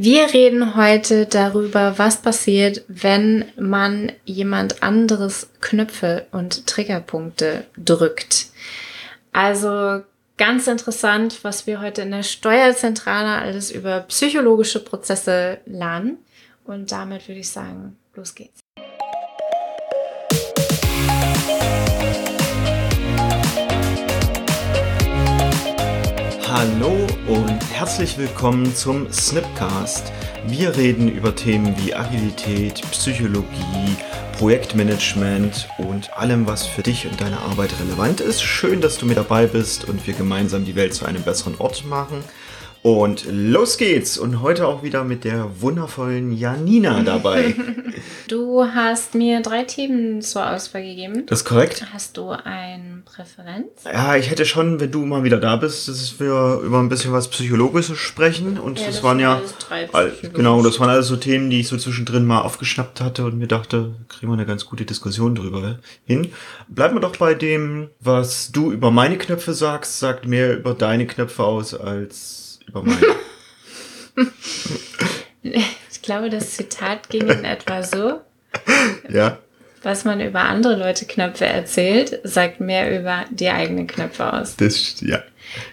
Wir reden heute darüber, was passiert, wenn man jemand anderes Knöpfe und Triggerpunkte drückt. Also ganz interessant, was wir heute in der Steuerzentrale alles über psychologische Prozesse lernen. Und damit würde ich sagen, los geht's. Hallo und herzlich willkommen zum Snipcast. Wir reden über Themen wie Agilität, Psychologie, Projektmanagement und allem, was für dich und deine Arbeit relevant ist. Schön, dass du mit dabei bist und wir gemeinsam die Welt zu einem besseren Ort machen. Und los geht's! Und heute auch wieder mit der wundervollen Janina dabei. Du hast mir drei Themen zur Auswahl gegeben. Das ist korrekt. Hast du eine Präferenz? Ja, ich hätte schon, wenn du mal wieder da bist, dass wir über ein bisschen was Psychologisches sprechen. Und Ja, das, das waren ja. Genau, das waren alles so Themen, die ich so zwischendrin mal aufgeschnappt hatte und mir dachte, kriegen wir eine ganz gute Diskussion drüber hin. Bleiben wir doch bei dem, was du über meine Knöpfe sagst, sagt mehr über deine Knöpfe aus als über meine. Ich glaube, das Zitat ging in etwa so. ja? Was man über andere Leute Knöpfe erzählt, sagt mehr über die eigenen Knöpfe aus. Das, ja.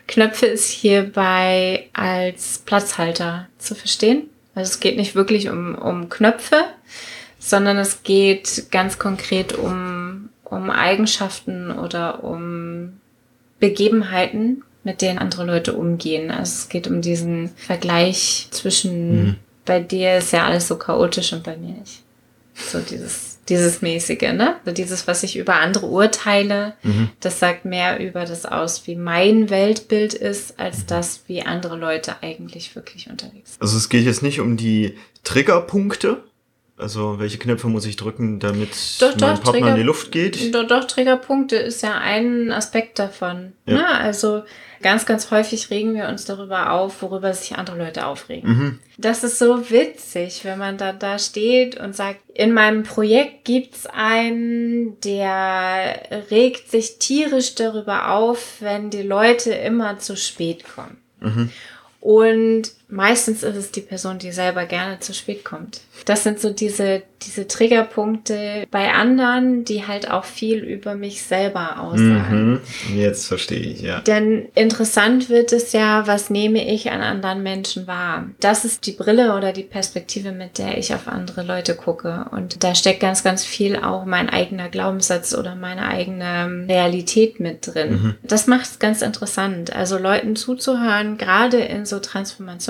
Knöpfe ist hierbei als Platzhalter zu verstehen. Also es geht nicht wirklich um, um Knöpfe, sondern es geht ganz konkret um, um Eigenschaften oder um Begebenheiten, mit denen andere Leute umgehen. Also es geht um diesen Vergleich zwischen, Mhm. Bei dir ist ja alles so chaotisch und bei mir nicht. So dieses, dieses mäßige, ne? So dieses, was ich über andere urteile, Mhm. das sagt mehr über das aus, wie mein Weltbild ist, als das, wie andere Leute eigentlich wirklich unterwegs sind. Also es geht jetzt nicht um die Triggerpunkte. Also welche Knöpfe muss ich drücken, damit Doch, mein doch, Partner Trigger- in die Luft geht? Doch, doch, Triggerpunkte ist ja ein Aspekt davon. Ja. Ne? Also ganz, ganz häufig regen wir uns darüber auf, worüber sich andere Leute aufregen. Mhm. Das ist so witzig, wenn man da, da steht und sagt, in meinem Projekt gibt's einen, der regt sich tierisch darüber auf, wenn die Leute immer zu spät kommen. Mhm. Und meistens ist es die Person, die selber gerne zu spät kommt. Das sind so diese, diese Triggerpunkte bei anderen, die halt auch viel über mich selber aussagen. Mhm. Jetzt verstehe ich, ja. Denn interessant wird es ja, was nehme ich an anderen Menschen wahr? Das ist die Brille oder die Perspektive, mit der ich auf andere Leute gucke. Und da steckt ganz, ganz viel auch mein eigener Glaubenssatz oder meine eigene Realität mit drin. Das macht es ganz interessant. Also Leuten zuzuhören, gerade in so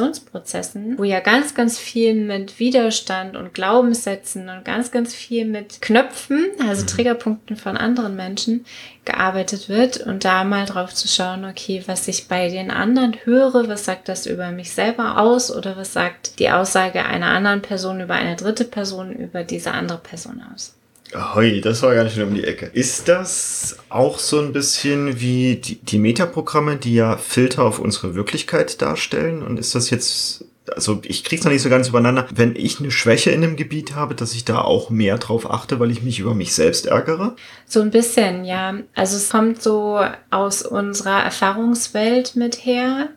Transformationsprozessen, wo ja ganz, ganz viel mit Widerstand und Glaubenssätzen und ganz, ganz viel mit Knöpfen, also Triggerpunkten von anderen Menschen, gearbeitet wird und da mal drauf zu schauen, okay, was ich bei den anderen höre, was sagt das über mich selber aus oder was sagt die Aussage einer anderen Person über eine dritte Person über diese andere Person aus. Hoi, das war ganz schön um die Ecke. Ist das auch so ein bisschen wie die, die Metaprogramme, die ja Filter auf unsere Wirklichkeit darstellen? Und ist das jetzt, also ich krieg's noch nicht so ganz übereinander, wenn ich eine Schwäche in einem Gebiet habe, dass ich da auch mehr drauf achte, weil ich mich über mich selbst ärgere? So ein bisschen, ja. Also es kommt so aus unserer Erfahrungswelt mit her.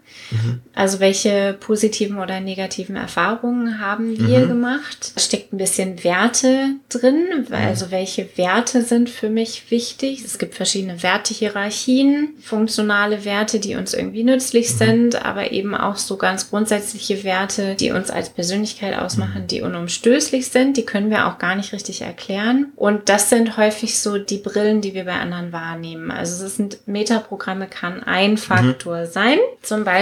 Also welche positiven oder negativen Erfahrungen haben wir gemacht? Da steckt ein bisschen Werte drin. Also welche Werte sind für mich wichtig? Es gibt verschiedene Wertehierarchien, funktionale Werte, die uns irgendwie nützlich sind, aber eben auch so ganz grundsätzliche Werte, die uns als Persönlichkeit ausmachen, die unumstößlich sind. Die können wir auch gar nicht richtig erklären. Und das sind häufig so die Brillen, die wir bei anderen wahrnehmen. Also es sind Metaprogramme kann ein Faktor sein. Zum Beispiel,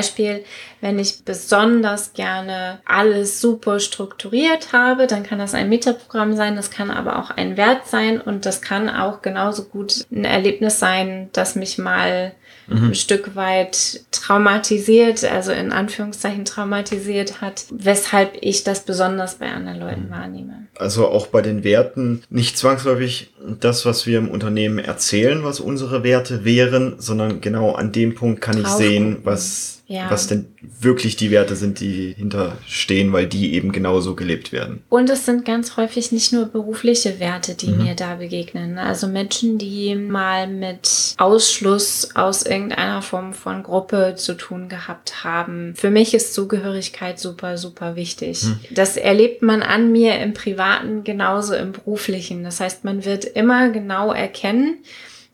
wenn ich besonders gerne alles super strukturiert habe, dann kann das ein Metaprogramm sein. Das kann aber auch ein Wert sein und das kann auch genauso gut ein Erlebnis sein, das mich mal ein Stück weit traumatisiert, also in Anführungszeichen traumatisiert hat, weshalb ich das besonders bei anderen Leuten wahrnehme. Also auch bei den Werten nicht zwangsläufig das, was wir im Unternehmen erzählen, was unsere Werte wären, sondern genau an dem Punkt kann ich Drauf sehen, was ja. was denn wirklich die Werte sind, die hinterstehen, weil die eben genauso gelebt werden. Und es sind ganz häufig nicht nur berufliche Werte, die mhm. mir da begegnen. Also Menschen, die mal mit Ausschluss aus irgendeiner Form von Gruppe zu tun gehabt haben. Für mich ist Zugehörigkeit super, super wichtig. Mhm. Das erlebt man an mir im Privaten genauso im Beruflichen. Das heißt, man wird immer genau erkennen,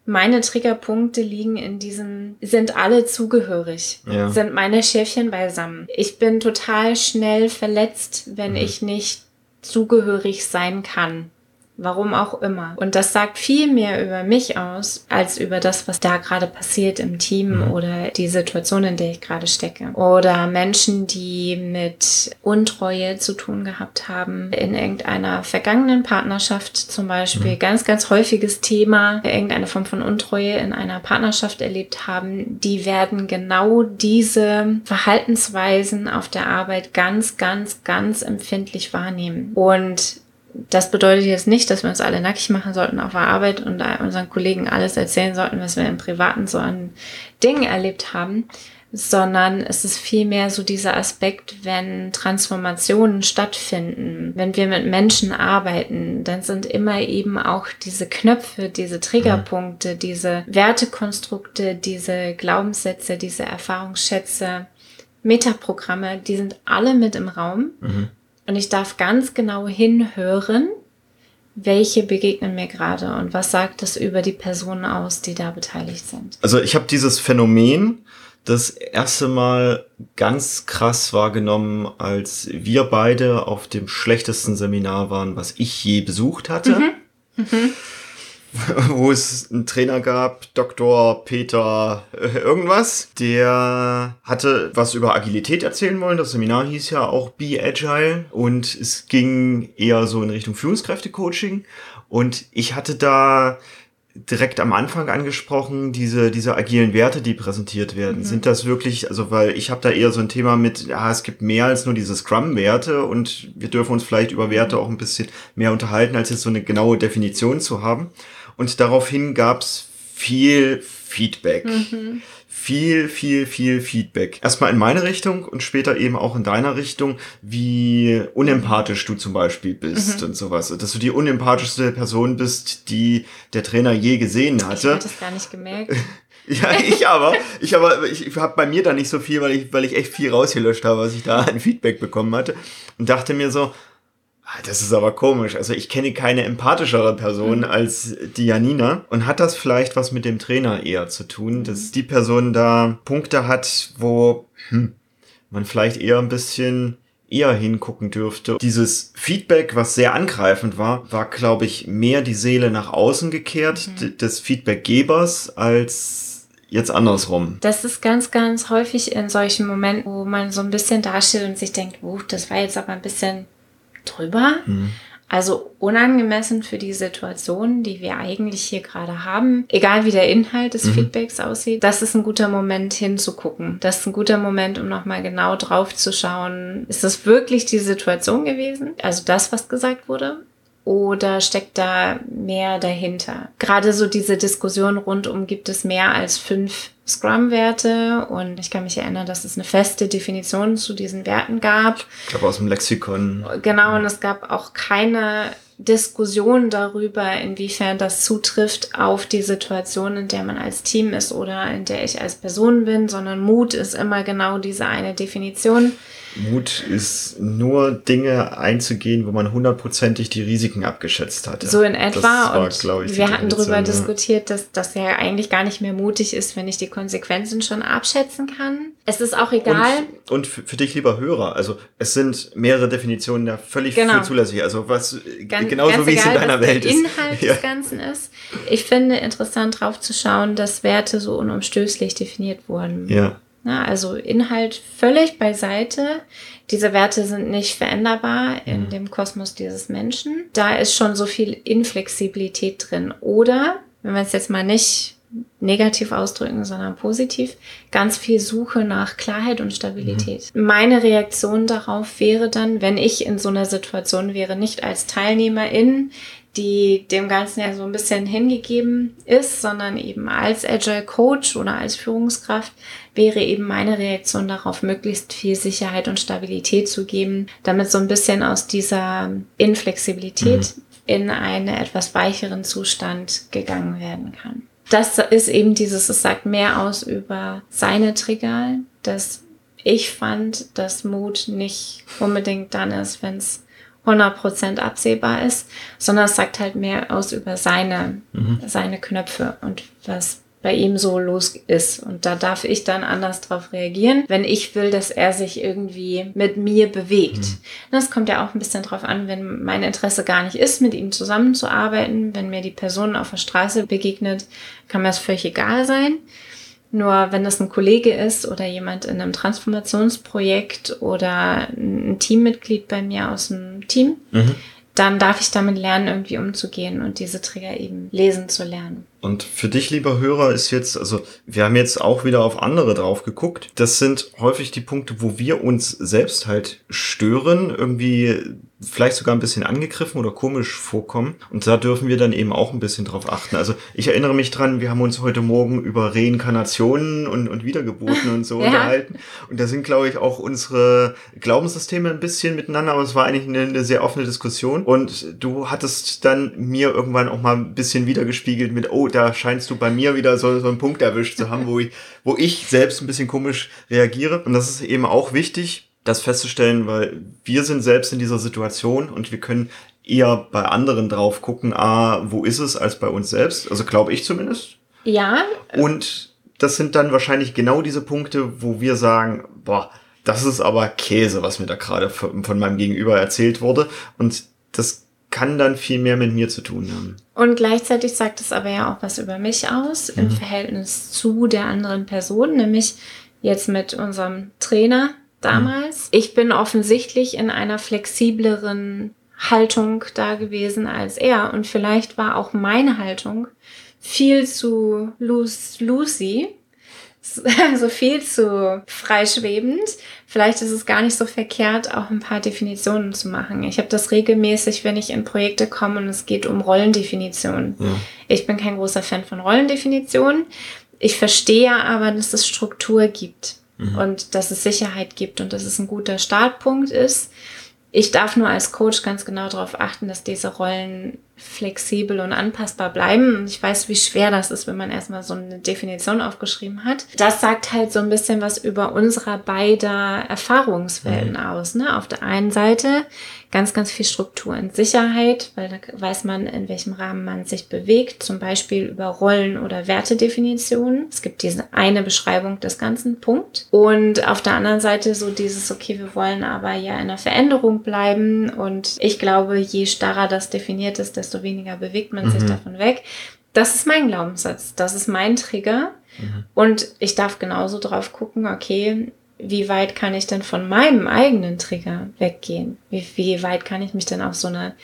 meine Triggerpunkte liegen in diesem, sind alle zugehörig, ja. sind meine Schäfchen beisammen. Ich bin total schnell verletzt, wenn mhm. ich nicht zugehörig sein kann. Warum auch immer. Und das sagt viel mehr über mich aus, als über das, was da gerade passiert im Team mhm. oder die Situation, in der ich gerade stecke. Oder Menschen, die mit Untreue zu tun gehabt haben, in irgendeiner vergangenen Partnerschaft zum Beispiel. Mhm. Ganz, ganz häufiges Thema, irgendeine Form von Untreue in einer Partnerschaft erlebt haben. Die werden genau diese Verhaltensweisen auf der Arbeit ganz, ganz, ganz empfindlich wahrnehmen. Und das bedeutet jetzt nicht, dass wir uns alle nackig machen sollten auf der Arbeit und unseren Kollegen alles erzählen sollten, was wir im Privaten so an Dingen erlebt haben, sondern es ist vielmehr so dieser Aspekt, wenn Transformationen stattfinden, wenn wir mit Menschen arbeiten, dann sind immer eben auch diese Knöpfe, diese Triggerpunkte, diese Wertekonstrukte, diese Glaubenssätze, diese Erfahrungsschätze, Metaprogramme, die sind alle mit im Raum. Mhm. Und ich darf ganz genau hinhören, welche begegnen mir gerade und was sagt das über die Personen aus, die da beteiligt sind. Also ich habe dieses Phänomen das erste Mal ganz krass wahrgenommen, als wir beide auf dem schlechtesten Seminar waren, was ich je besucht hatte. Mhm. Mhm. wo es einen Trainer gab, Dr. Peter äh, irgendwas, der hatte was über Agilität erzählen wollen. Das Seminar hieß ja auch Be Agile und es ging eher so in Richtung Führungskräfte-Coaching. Und ich hatte da direkt am Anfang angesprochen, diese, diese agilen Werte, die präsentiert werden. Mhm. Sind das wirklich, also weil ich habe da eher so ein Thema mit, ja, es gibt mehr als nur diese Scrum-Werte und wir dürfen uns vielleicht über Werte auch ein bisschen mehr unterhalten, als jetzt so eine genaue Definition zu haben. Und daraufhin gab's viel Feedback. Mhm. Viel, viel, viel Feedback. Erstmal in meine Richtung und später eben auch in deiner Richtung, wie unempathisch du zum Beispiel bist mhm. und sowas. Dass du die unempathischste Person bist, die der Trainer je gesehen hatte. Ich hatte das gar nicht gemerkt. Ja, ich aber. Ich aber, ich, ich habe bei mir da nicht so viel, weil ich, weil ich echt viel rausgelöscht habe, was ich da an Feedback bekommen hatte. Und dachte mir so, das ist aber komisch. Also ich kenne keine empathischere Person mhm. als die Janina. Und hat das vielleicht was mit dem Trainer eher zu tun, mhm. dass die Person da Punkte hat, wo hm, man vielleicht eher ein bisschen eher hingucken dürfte. Dieses Feedback, was sehr angreifend war, war, glaube ich, mehr die Seele nach außen gekehrt mhm. des Feedbackgebers als jetzt andersrum. Das ist ganz, ganz häufig in solchen Momenten, wo man so ein bisschen dasteht und sich denkt, uh, das war jetzt aber ein bisschen drüber. Mhm. Also unangemessen für die Situation, die wir eigentlich hier gerade haben. Egal wie der Inhalt des mhm. Feedbacks aussieht, das ist ein guter Moment hinzugucken. Das ist ein guter Moment, um nochmal genau drauf zu schauen. Ist das wirklich die Situation gewesen? Also das, was gesagt wurde? Oder steckt da mehr dahinter? Gerade so diese Diskussion rund um, gibt es mehr als fünf Scrum-Werte und ich kann mich erinnern, dass es eine feste Definition zu diesen Werten gab. Ich glaube aus dem Lexikon. Genau, und es gab auch keine Diskussion darüber, inwiefern das zutrifft auf die Situation, in der man als Team ist oder in der ich als Person bin, sondern Mut ist immer genau diese eine Definition. Mut ist nur Dinge einzugehen, wo man hundertprozentig die Risiken abgeschätzt hat. So in etwa. War, und ich, wir hatten darüber diskutiert, dass das ja eigentlich gar nicht mehr mutig ist, wenn ich die Konsequenzen schon abschätzen kann. Es ist auch egal. Und, und für, dich, lieber Hörer, also es sind mehrere Definitionen ja völlig genau. für zulässig. Also was ganz, genauso ganz wie egal, es in deiner Welt ist. Inhalt ja. des Ganzen ist. Ich finde interessant drauf zu schauen, dass Werte so unumstößlich definiert wurden. Ja. Na, also Inhalt völlig beiseite. Diese Werte sind nicht veränderbar in mhm. dem Kosmos dieses Menschen. Da ist schon so viel Inflexibilität drin. Oder, wenn wir es jetzt mal nicht negativ ausdrücken, sondern positiv, ganz viel Suche nach Klarheit und Stabilität. Mhm. Meine Reaktion darauf wäre dann, wenn ich in so einer Situation wäre, nicht als Teilnehmerin, die dem Ganzen ja so ein bisschen hingegeben ist, sondern eben als Agile Coach oder als Führungskraft wäre eben meine Reaktion darauf, möglichst viel Sicherheit und Stabilität zu geben, damit so ein bisschen aus dieser Inflexibilität mhm. in einen etwas weicheren Zustand gegangen werden kann. Das ist eben dieses, es sagt mehr aus über seine Trigger, dass ich fand, dass Mut nicht unbedingt dann ist, wenn es 100% absehbar ist, sondern es sagt halt mehr aus über seine, mhm. seine Knöpfe und was bei ihm so los ist. Und da darf ich dann anders drauf reagieren, wenn ich will, dass er sich irgendwie mit mir bewegt. Mhm. Das kommt ja auch ein bisschen drauf an, wenn mein Interesse gar nicht ist, mit ihm zusammenzuarbeiten. Wenn mir die Person auf der Straße begegnet, kann mir das völlig egal sein. Nur wenn das ein Kollege ist oder jemand in einem Transformationsprojekt oder ein Teammitglied bei mir aus dem Team, mhm. dann darf ich damit lernen, irgendwie umzugehen und diese Trigger eben lesen zu lernen. Und für dich, lieber Hörer, ist jetzt, also wir haben jetzt auch wieder auf andere drauf geguckt. Das sind häufig die Punkte, wo wir uns selbst halt stören, irgendwie vielleicht sogar ein bisschen angegriffen oder komisch vorkommen. Und da dürfen wir dann eben auch ein bisschen drauf achten. Also ich erinnere mich dran, wir haben uns heute Morgen über Reinkarnationen und, und Wiedergeburten und so ja. unterhalten. Und da sind, glaube ich, auch unsere Glaubenssysteme ein bisschen miteinander, aber es war eigentlich eine, eine, sehr offene Diskussion. Und du hattest dann mir irgendwann auch mal ein bisschen wiedergespiegelt mit, oh, da scheinst du bei mir wieder so, so einen Punkt erwischt zu haben, wo ich, wo ich selbst ein bisschen komisch reagiere. Und das ist eben auch wichtig, das festzustellen, weil wir sind selbst in dieser Situation und wir können eher bei anderen drauf gucken, ah, wo ist es, als bei uns selbst. Also glaube ich zumindest. Ja. Und das sind dann wahrscheinlich genau diese Punkte, wo wir sagen, boah, das ist aber Käse, was mir da gerade von, von meinem Gegenüber erzählt wurde. Und das kann dann viel mehr mit mir zu tun haben. Und gleichzeitig sagt es aber ja auch was über mich aus mhm. im Verhältnis zu der anderen Person, nämlich jetzt mit unserem Trainer, damals. Mhm. Ich bin offensichtlich in einer flexibleren Haltung da gewesen als er. Und vielleicht war auch meine Haltung viel zu Also viel zu freischwebend. Vielleicht ist es gar nicht so verkehrt, auch ein paar Definitionen zu machen. Ich habe das regelmäßig, wenn ich in Projekte komme und es geht um Rollendefinitionen. Ja. Ich bin kein großer Fan von Rollendefinitionen. Ich verstehe aber, dass es Struktur gibt mhm. und dass es Sicherheit gibt und dass es ein guter Startpunkt ist. Ich darf nur als Coach ganz genau darauf achten, dass diese Rollen flexibel und anpassbar bleiben. Und ich weiß, wie schwer das ist, wenn man erstmal so eine Definition aufgeschrieben hat. Das sagt halt so ein bisschen was über unserer beider Erfahrungswelten mhm. aus. Ne? Auf der einen Seite ganz, ganz viel Struktur und Sicherheit, weil da weiß man, in welchem Rahmen man sich bewegt, zum Beispiel über Rollen- oder Wertedefinitionen. Es gibt diese eine Beschreibung des ganzen Punkt. Und auf der anderen Seite so dieses, okay, wir wollen aber ja in einer Veränderung bleiben. Und ich glaube, je starrer das definiert ist, desto weniger bewegt man mhm. sich davon weg. Das ist mein Glaubenssatz, das ist mein Trigger. Mhm. Und ich darf genauso drauf gucken, okay, wie weit kann ich denn von meinem eigenen Trigger weggehen? Wie, wie weit kann ich mich denn auf so eine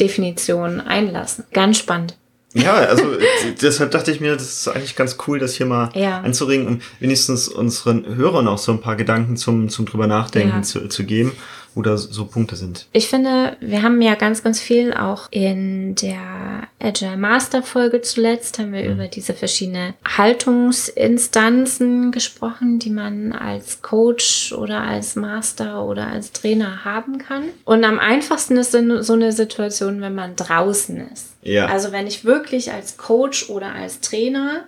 Definition einlassen? Ganz spannend. Ja, also deshalb dachte ich mir, das ist eigentlich ganz cool, das hier mal ja. anzuregen, um wenigstens unseren Hörern auch so ein paar Gedanken zum, zum drüber nachdenken ja. zu, zu geben wo da so Punkte sind? Ich finde, wir haben ja ganz, ganz viel auch in der Agile Master Folge zuletzt haben wir mhm. über diese verschiedenen Haltungsinstanzen gesprochen, die man als Coach oder als Master oder als Trainer haben kann. Und am einfachsten ist so eine Situation, wenn man draußen ist. Ja. Also wenn ich wirklich als Coach oder als Trainer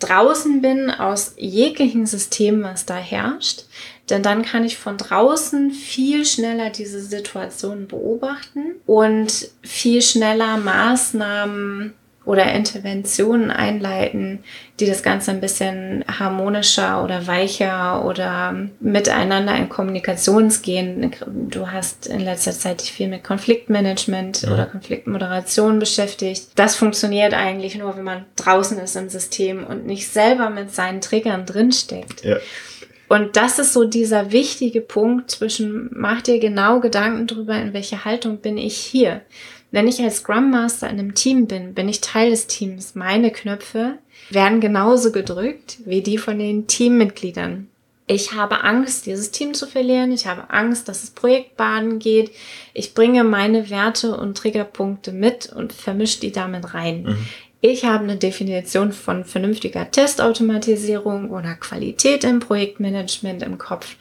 draußen bin aus jeglichen System, was da herrscht, denn dann kann ich von draußen viel schneller diese Situation beobachten und viel schneller Maßnahmen oder Interventionen einleiten, die das Ganze ein bisschen harmonischer oder weicher oder miteinander in Kommunikation gehen. Du hast in letzter Zeit dich viel mit Konfliktmanagement ja. oder Konfliktmoderation beschäftigt. Das funktioniert eigentlich nur, wenn man draußen ist im System und nicht selber mit seinen Triggern drinsteckt. Ja. Und das ist so dieser wichtige Punkt zwischen, mach dir genau Gedanken drüber, in welche Haltung bin ich hier. Wenn ich als Scrum Master in einem Team bin, bin ich Teil des Teams. Meine Knöpfe werden genauso gedrückt wie die von den Teammitgliedern. Ich habe Angst, dieses Team zu verlieren. Ich habe Angst, dass das Projekt baden geht. Ich bringe meine Werte und Triggerpunkte mit und vermische die damit rein. Mhm. Ich habe eine Definition von vernünftiger Testautomatisierung oder Qualität im Projektmanagement im Kopf.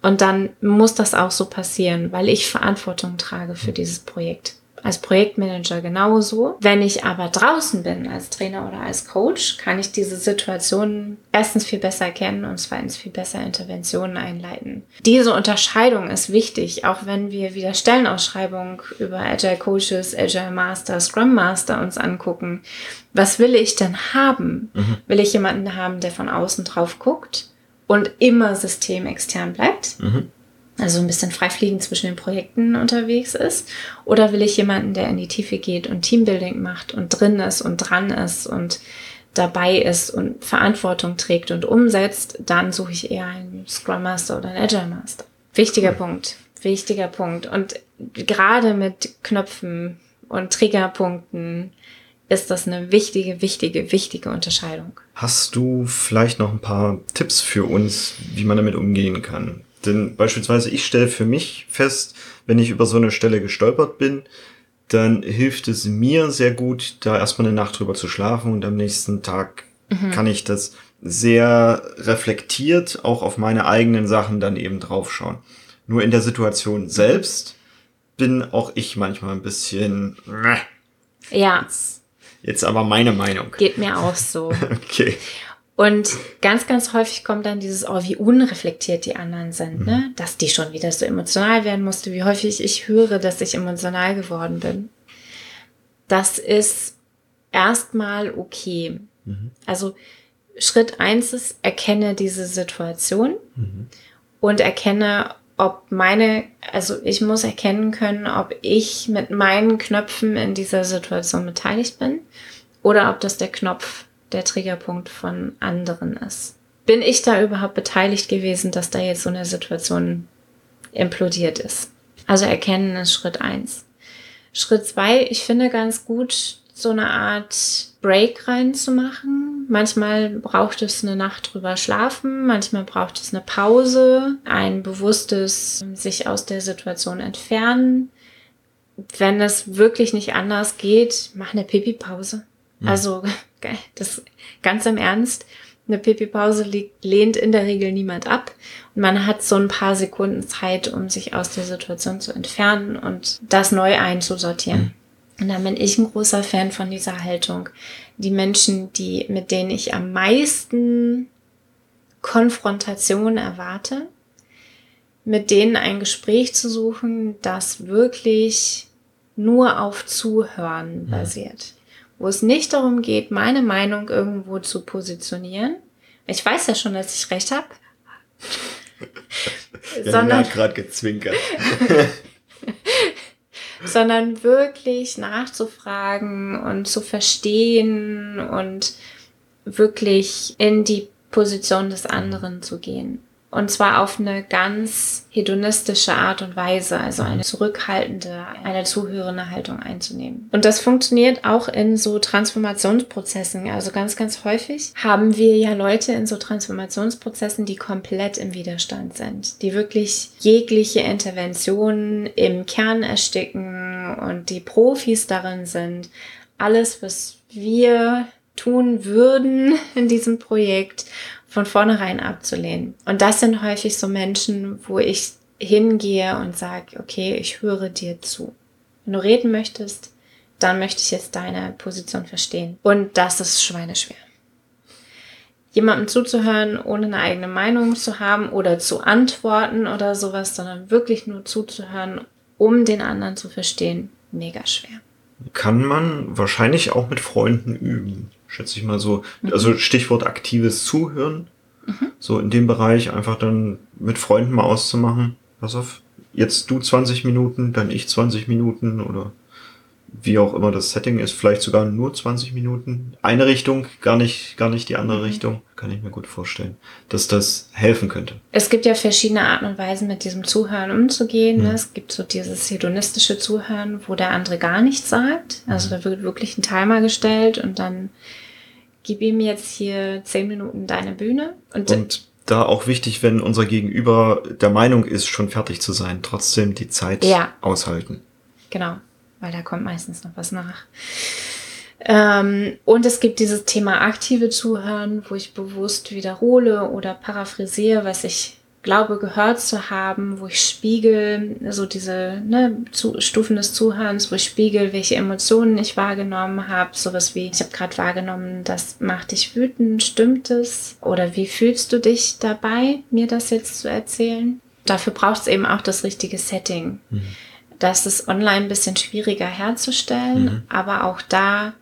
Und dann muss das auch so passieren, weil ich Verantwortung trage für dieses Projekt als Projektmanager genauso. Wenn ich aber draußen bin als Trainer oder als Coach, kann ich diese Situation erstens viel besser kennen und zweitens viel besser Interventionen einleiten. Diese Unterscheidung ist wichtig, auch wenn wir wieder Stellenausschreibung über Agile Coaches, Agile Master, Scrum Master uns angucken. Was will ich denn haben? Mhm. Will ich jemanden haben, der von außen drauf guckt und immer systemextern bleibt? Mhm also ein bisschen frei fliegen zwischen den Projekten unterwegs ist? Oder will ich jemanden, der in die Tiefe geht und Teambuilding macht und drin ist und dran ist und dabei ist und Verantwortung trägt und umsetzt, dann suche ich eher einen Scrum Master oder einen Agile Master. Wichtiger Punkt, wichtiger Punkt. Und gerade mit Knöpfen und Triggerpunkten ist das eine wichtige, wichtige, wichtige Unterscheidung. Hast du vielleicht noch ein paar Tipps für uns, wie man damit umgehen kann? Denn beispielsweise ich stelle für mich fest, wenn ich über so eine Stelle gestolpert bin, dann hilft es mir sehr gut, da erstmal eine Nacht drüber zu schlafen und am nächsten Tag mhm. kann ich das sehr reflektiert auch auf meine eigenen Sachen dann eben draufschauen. Nur in der Situation selbst bin auch ich manchmal ein bisschen. Ja. Jetzt, jetzt aber meine Meinung. Geht mir auch so. okay. Und ganz, ganz häufig kommt dann dieses, oh, wie unreflektiert die anderen sind, mhm. ne? Dass die schon wieder so emotional werden musste, wie häufig ich höre, dass ich emotional geworden bin. Das ist erstmal okay. Mhm. Also Schritt eins ist, erkenne diese Situation mhm. und erkenne, ob meine, also ich muss erkennen können, ob ich mit meinen Knöpfen in dieser Situation beteiligt bin oder ob das der Knopf der Triggerpunkt von anderen ist. Bin ich da überhaupt beteiligt gewesen, dass da jetzt so eine Situation implodiert ist? Also erkennen ist Schritt eins. Schritt zwei, ich finde ganz gut, so eine Art Break reinzumachen. Manchmal braucht es eine Nacht drüber schlafen, manchmal braucht es eine Pause, ein bewusstes sich aus der Situation entfernen. Wenn es wirklich nicht anders geht, mach eine Pipi-Pause. Mhm. Also das ganz im Ernst. Eine Pipi-Pause lehnt in der Regel niemand ab. Und man hat so ein paar Sekunden Zeit, um sich aus der Situation zu entfernen und das neu einzusortieren. Mhm. Und da bin ich ein großer Fan von dieser Haltung. Die Menschen, die, mit denen ich am meisten Konfrontation erwarte, mit denen ein Gespräch zu suchen, das wirklich nur auf Zuhören basiert wo es nicht darum geht, meine Meinung irgendwo zu positionieren. Ich weiß ja schon, dass ich recht habe. ja, sondern hat gerade gezwinkert. sondern wirklich nachzufragen und zu verstehen und wirklich in die Position des anderen zu gehen. Und zwar auf eine ganz hedonistische Art und Weise, also eine zurückhaltende, eine zuhörende Haltung einzunehmen. Und das funktioniert auch in so Transformationsprozessen. Also ganz, ganz häufig haben wir ja Leute in so Transformationsprozessen, die komplett im Widerstand sind, die wirklich jegliche Intervention im Kern ersticken und die Profis darin sind, alles, was wir tun würden in diesem Projekt von vornherein abzulehnen. Und das sind häufig so Menschen, wo ich hingehe und sage, okay, ich höre dir zu. Wenn du reden möchtest, dann möchte ich jetzt deine Position verstehen. Und das ist schweineschwer. Jemandem zuzuhören, ohne eine eigene Meinung zu haben oder zu antworten oder sowas, sondern wirklich nur zuzuhören, um den anderen zu verstehen, mega schwer. Kann man wahrscheinlich auch mit Freunden üben schätze ich mal so. Mhm. Also Stichwort aktives Zuhören. Mhm. So in dem Bereich einfach dann mit Freunden mal auszumachen. Pass auf, jetzt du 20 Minuten, dann ich 20 Minuten oder wie auch immer das Setting ist, vielleicht sogar nur 20 Minuten. Eine Richtung, gar nicht, gar nicht die andere mhm. Richtung. Kann ich mir gut vorstellen, dass das helfen könnte. Es gibt ja verschiedene Arten und Weisen, mit diesem Zuhören umzugehen. Mhm. Es gibt so dieses hedonistische Zuhören, wo der andere gar nichts sagt. Also mhm. da wird wirklich ein Timer gestellt und dann gib ihm jetzt hier 10 Minuten deine Bühne. Und, und da auch wichtig, wenn unser Gegenüber der Meinung ist, schon fertig zu sein, trotzdem die Zeit ja. aushalten. Genau weil da kommt meistens noch was nach. Ähm, und es gibt dieses Thema aktive Zuhören, wo ich bewusst wiederhole oder paraphrasiere, was ich glaube gehört zu haben, wo ich spiegel, so diese ne, zu, Stufen des Zuhörens, wo ich spiegel, welche Emotionen ich wahrgenommen habe. Sowas wie, ich habe gerade wahrgenommen, das macht dich wütend, stimmt es? Oder wie fühlst du dich dabei, mir das jetzt zu erzählen? Dafür braucht es eben auch das richtige Setting. Mhm. Das ist online ein bisschen schwieriger herzustellen, mhm. aber auch da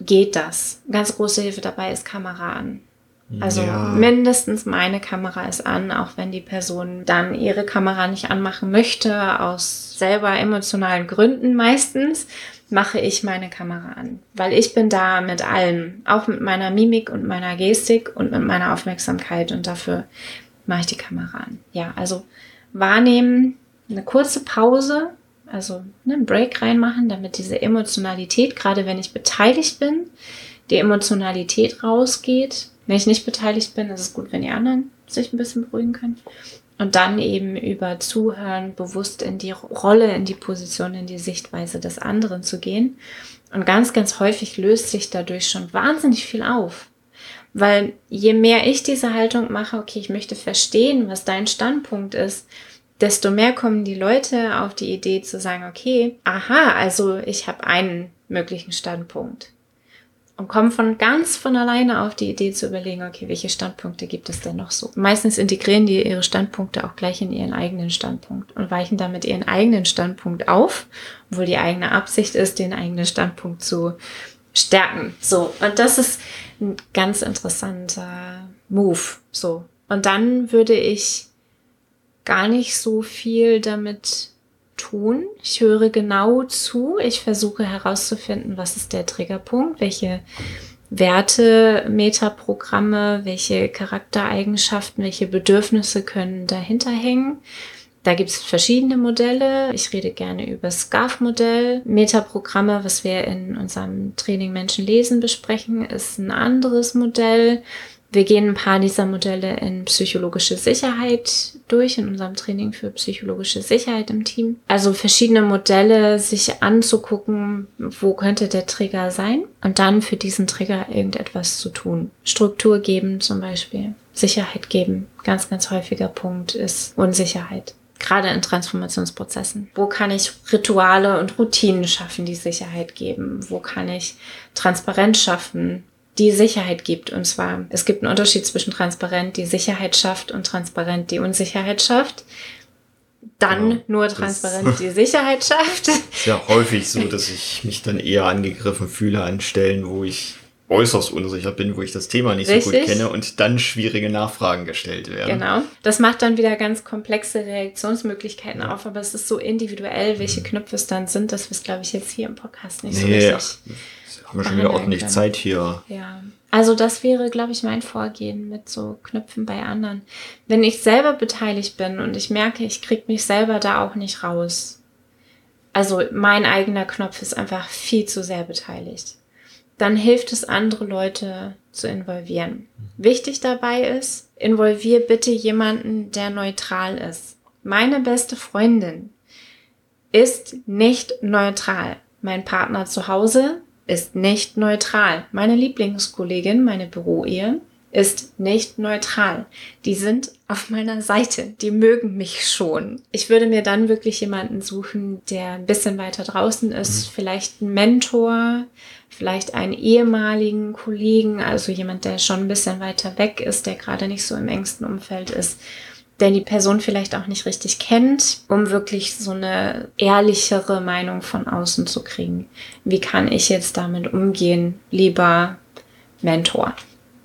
geht das. Ganz große Hilfe dabei ist Kamera an. Also ja. mindestens meine Kamera ist an, auch wenn die Person dann ihre Kamera nicht anmachen möchte, aus selber emotionalen Gründen meistens, mache ich meine Kamera an. Weil ich bin da mit allem, auch mit meiner Mimik und meiner Gestik und mit meiner Aufmerksamkeit und dafür mache ich die Kamera an. Ja, also wahrnehmen, eine kurze Pause, also ne, einen Break reinmachen, damit diese Emotionalität, gerade wenn ich beteiligt bin, die Emotionalität rausgeht. Wenn ich nicht beteiligt bin, ist es gut, wenn die anderen sich ein bisschen beruhigen können. Und dann eben über Zuhören bewusst in die Rolle, in die Position, in die Sichtweise des anderen zu gehen. Und ganz, ganz häufig löst sich dadurch schon wahnsinnig viel auf. Weil je mehr ich diese Haltung mache, okay, ich möchte verstehen, was dein Standpunkt ist, desto mehr kommen die Leute auf die Idee zu sagen, okay, aha, also ich habe einen möglichen Standpunkt. Und kommen von ganz von alleine auf die Idee zu überlegen, okay, welche Standpunkte gibt es denn noch so? Meistens integrieren die ihre Standpunkte auch gleich in ihren eigenen Standpunkt und weichen damit ihren eigenen Standpunkt auf, obwohl die eigene Absicht ist, den eigenen Standpunkt zu stärken. So. Und das ist ein ganz interessanter Move. So. Und dann würde ich gar nicht so viel damit tun. Ich höre genau zu. Ich versuche herauszufinden, was ist der Triggerpunkt, welche Werte, Metaprogramme, welche Charaktereigenschaften, welche Bedürfnisse können dahinter hängen. Da gibt es verschiedene Modelle. Ich rede gerne über SCARF-Modell. Metaprogramme, was wir in unserem Training Menschen lesen besprechen, ist ein anderes Modell. Wir gehen ein paar dieser Modelle in psychologische Sicherheit durch, in unserem Training für psychologische Sicherheit im Team. Also verschiedene Modelle sich anzugucken, wo könnte der Trigger sein und dann für diesen Trigger irgendetwas zu tun. Struktur geben zum Beispiel, Sicherheit geben. Ganz, ganz häufiger Punkt ist Unsicherheit gerade in Transformationsprozessen. Wo kann ich Rituale und Routinen schaffen, die Sicherheit geben? Wo kann ich Transparenz schaffen? Die Sicherheit gibt. Und zwar, es gibt einen Unterschied zwischen transparent, die Sicherheit schafft und transparent, die Unsicherheit schafft. Dann ja, nur transparent die Sicherheit schafft. Ist ja häufig so, dass ich mich dann eher angegriffen fühle an Stellen, wo ich äußerst unsicher bin, wo ich das Thema nicht Richtig. so gut kenne und dann schwierige Nachfragen gestellt werden. Genau. Das macht dann wieder ganz komplexe Reaktionsmöglichkeiten ja. auf, aber es ist so individuell, welche mhm. Knöpfe es dann sind, dass wir es, glaube ich, jetzt hier im Podcast nicht nee, so richtig haben wir schon wieder ordentlich können. Zeit hier. Ja. Also das wäre, glaube ich, mein Vorgehen mit so Knöpfen bei anderen. Wenn ich selber beteiligt bin und ich merke, ich kriege mich selber da auch nicht raus. Also mein eigener Knopf ist einfach viel zu sehr beteiligt. Dann hilft es, andere Leute zu involvieren. Wichtig dabei ist, involvier bitte jemanden, der neutral ist. Meine beste Freundin ist nicht neutral. Mein Partner zu Hause ist nicht neutral. Meine Lieblingskollegin, meine Büroehe, ist nicht neutral. Die sind auf meiner Seite. Die mögen mich schon. Ich würde mir dann wirklich jemanden suchen, der ein bisschen weiter draußen ist. Mhm. Vielleicht ein Mentor, vielleicht einen ehemaligen Kollegen, also jemand, der schon ein bisschen weiter weg ist, der gerade nicht so im engsten Umfeld ist der die Person vielleicht auch nicht richtig kennt, um wirklich so eine ehrlichere Meinung von außen zu kriegen. Wie kann ich jetzt damit umgehen, lieber Mentor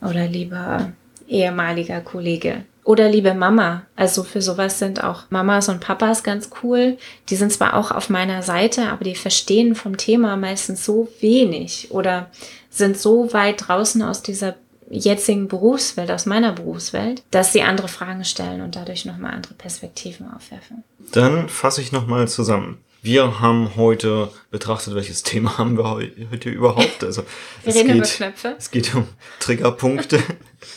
oder lieber ehemaliger Kollege? Oder liebe Mama. Also für sowas sind auch Mamas und Papas ganz cool. Die sind zwar auch auf meiner Seite, aber die verstehen vom Thema meistens so wenig oder sind so weit draußen aus dieser jetzigen Berufswelt, aus meiner Berufswelt, dass sie andere Fragen stellen und dadurch nochmal andere Perspektiven aufwerfen. Dann fasse ich nochmal zusammen. Wir haben heute betrachtet, welches Thema haben wir heute überhaupt. Also wir reden geht, über Knöpfe. Es geht um Triggerpunkte,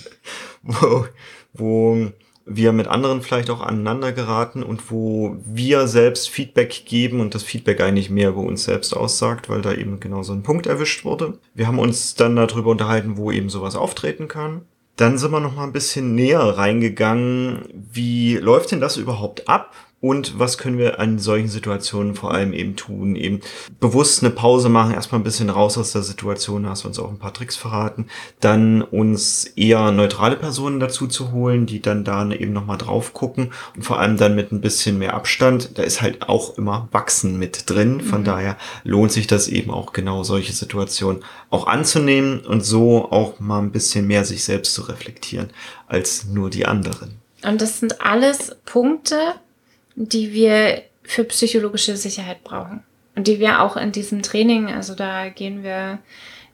wo, wo wir mit anderen vielleicht auch aneinander geraten und wo wir selbst Feedback geben und das Feedback eigentlich mehr über uns selbst aussagt, weil da eben genau so ein Punkt erwischt wurde. Wir haben uns dann darüber unterhalten, wo eben sowas auftreten kann. Dann sind wir noch mal ein bisschen näher reingegangen. Wie läuft denn das überhaupt ab? Und was können wir an solchen Situationen vor allem eben tun? Eben bewusst eine Pause machen, erstmal ein bisschen raus aus der Situation, hast du uns auch ein paar Tricks verraten. Dann uns eher neutrale Personen dazu zu holen, die dann da eben nochmal drauf gucken und vor allem dann mit ein bisschen mehr Abstand. Da ist halt auch immer Wachsen mit drin. Von mhm. daher lohnt sich das eben auch genau solche Situationen auch anzunehmen und so auch mal ein bisschen mehr sich selbst zu reflektieren als nur die anderen. Und das sind alles Punkte, die wir für psychologische Sicherheit brauchen. Und die wir auch in diesem Training, also da gehen wir,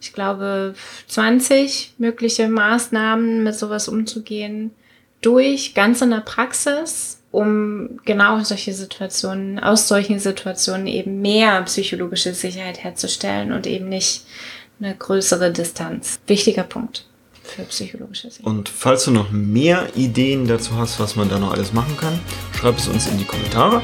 ich glaube, 20 mögliche Maßnahmen, mit sowas umzugehen, durch, ganz in der Praxis, um genau solche Situationen, aus solchen Situationen eben mehr psychologische Sicherheit herzustellen und eben nicht eine größere Distanz. Wichtiger Punkt für psychologische Sicherheit. Und falls du noch mehr Ideen dazu hast, was man da noch alles machen kann, schreib es uns in die Kommentare.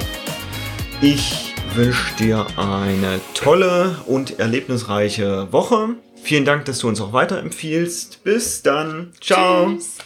Ich wünsche dir eine tolle und erlebnisreiche Woche. Vielen Dank, dass du uns auch weiterempfiehlst. Bis dann. Ciao. Tschüss.